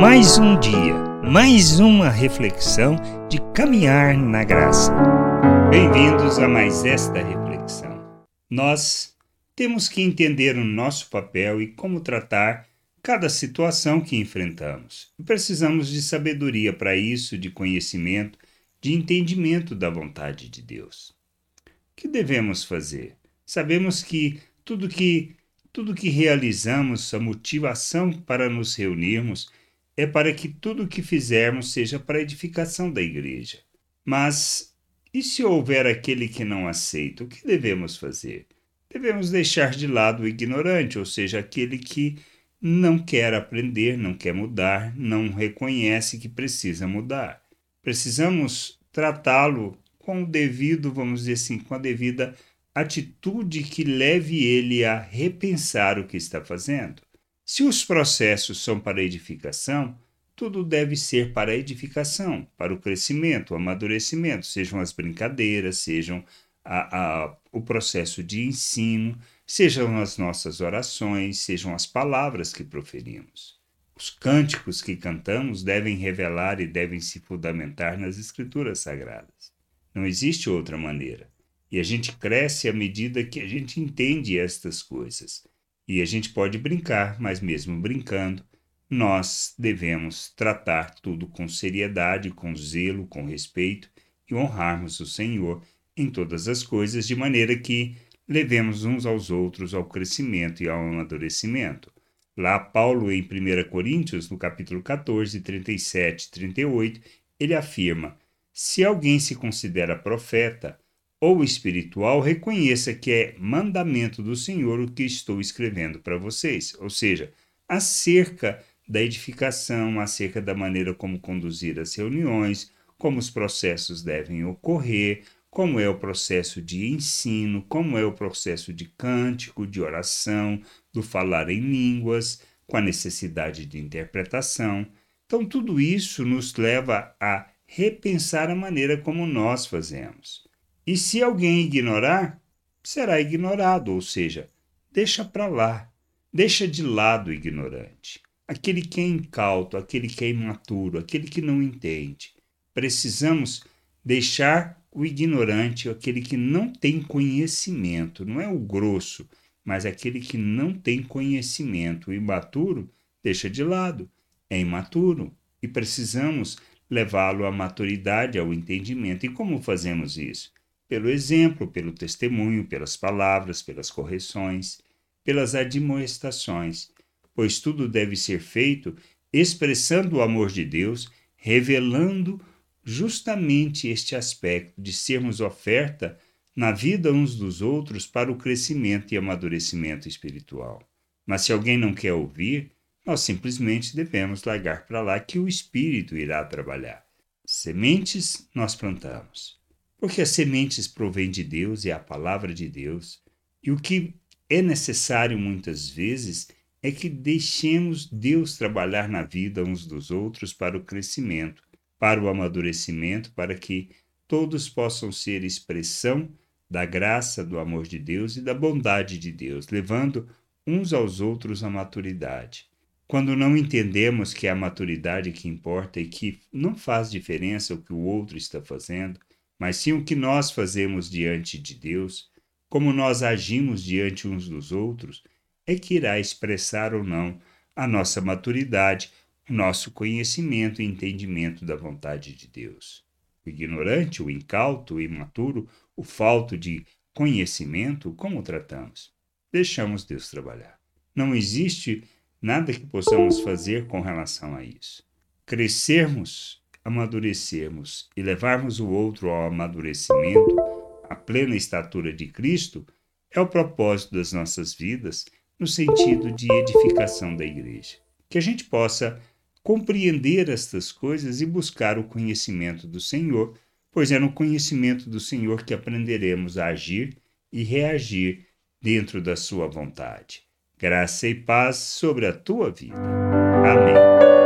Mais um dia, mais uma reflexão de caminhar na graça. Bem-vindos a mais esta reflexão. Nós temos que entender o nosso papel e como tratar cada situação que enfrentamos. Precisamos de sabedoria para isso, de conhecimento, de entendimento da vontade de Deus. O que devemos fazer? Sabemos que tudo que tudo que realizamos, a motivação para nos reunirmos é para que tudo o que fizermos seja para a edificação da igreja. Mas e se houver aquele que não aceita, o que devemos fazer? Devemos deixar de lado o ignorante, ou seja, aquele que não quer aprender, não quer mudar, não reconhece que precisa mudar. Precisamos tratá-lo com o devido, vamos dizer assim, com a devida atitude que leve ele a repensar o que está fazendo. Se os processos são para edificação, tudo deve ser para edificação, para o crescimento, o amadurecimento, sejam as brincadeiras, sejam a, a, o processo de ensino, sejam as nossas orações, sejam as palavras que proferimos. Os cânticos que cantamos devem revelar e devem se fundamentar nas Escrituras Sagradas. Não existe outra maneira. E a gente cresce à medida que a gente entende estas coisas. E a gente pode brincar, mas mesmo brincando, nós devemos tratar tudo com seriedade, com zelo, com respeito e honrarmos o Senhor em todas as coisas, de maneira que levemos uns aos outros ao crescimento e ao amadurecimento. Lá, Paulo, em 1 Coríntios, no capítulo 14, 37 e 38, ele afirma: Se alguém se considera profeta, ou espiritual, reconheça que é mandamento do Senhor o que estou escrevendo para vocês, ou seja, acerca da edificação, acerca da maneira como conduzir as reuniões, como os processos devem ocorrer, como é o processo de ensino, como é o processo de cântico, de oração, do falar em línguas, com a necessidade de interpretação. Então, tudo isso nos leva a repensar a maneira como nós fazemos. E se alguém ignorar, será ignorado, ou seja, deixa para lá, deixa de lado o ignorante, aquele que é incauto, aquele que é imaturo, aquele que não entende. Precisamos deixar o ignorante, aquele que não tem conhecimento, não é o grosso, mas aquele que não tem conhecimento, o imaturo, deixa de lado, é imaturo e precisamos levá-lo à maturidade, ao entendimento. E como fazemos isso? Pelo exemplo, pelo testemunho, pelas palavras, pelas correções, pelas admoestações, pois tudo deve ser feito expressando o amor de Deus, revelando justamente este aspecto de sermos oferta na vida uns dos outros para o crescimento e amadurecimento espiritual. Mas se alguém não quer ouvir, nós simplesmente devemos largar para lá que o Espírito irá trabalhar. Sementes nós plantamos. Porque as sementes provêm de Deus e a palavra de Deus. E o que é necessário muitas vezes é que deixemos Deus trabalhar na vida uns dos outros para o crescimento, para o amadurecimento, para que todos possam ser expressão da graça, do amor de Deus e da bondade de Deus, levando uns aos outros à maturidade. Quando não entendemos que é a maturidade que importa e que não faz diferença o que o outro está fazendo, mas sim o que nós fazemos diante de Deus, como nós agimos diante uns dos outros, é que irá expressar ou não a nossa maturidade, o nosso conhecimento e entendimento da vontade de Deus. O ignorante, o incauto, o imaturo, o falto de conhecimento, como tratamos? Deixamos Deus trabalhar. Não existe nada que possamos fazer com relação a isso. Crescermos amadurecermos e levarmos o outro ao amadurecimento, à plena estatura de Cristo, é o propósito das nossas vidas no sentido de edificação da igreja. Que a gente possa compreender estas coisas e buscar o conhecimento do Senhor, pois é no conhecimento do Senhor que aprenderemos a agir e reagir dentro da sua vontade. Graça e paz sobre a tua vida. Amém.